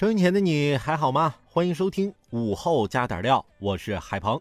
收音前的你还好吗？欢迎收听午后加点料，我是海鹏。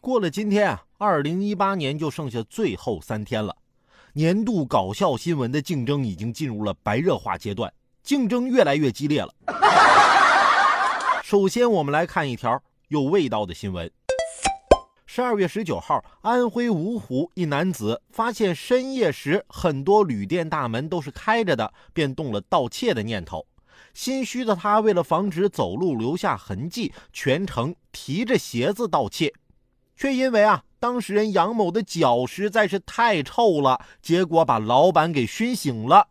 过了今天啊，二零一八年就剩下最后三天了。年度搞笑新闻的竞争已经进入了白热化阶段，竞争越来越激烈了。首先，我们来看一条有味道的新闻。十二月十九号，安徽芜湖一男子发现深夜时很多旅店大门都是开着的，便动了盗窃的念头。心虚的他为了防止走路留下痕迹，全程提着鞋子盗窃。却因为啊，当事人杨某的脚实在是太臭了，结果把老板给熏醒了。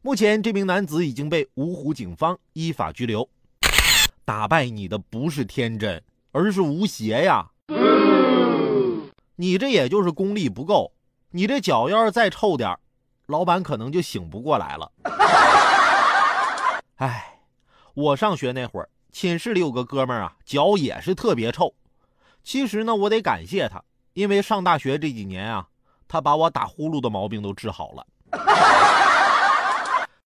目前，这名男子已经被芜湖警方依法拘留。打败你的不是天真，而是无邪呀！你这也就是功力不够，你这脚要是再臭点老板可能就醒不过来了。我上学那会儿，寝室里有个哥们儿啊，脚也是特别臭。其实呢，我得感谢他，因为上大学这几年啊，他把我打呼噜的毛病都治好了。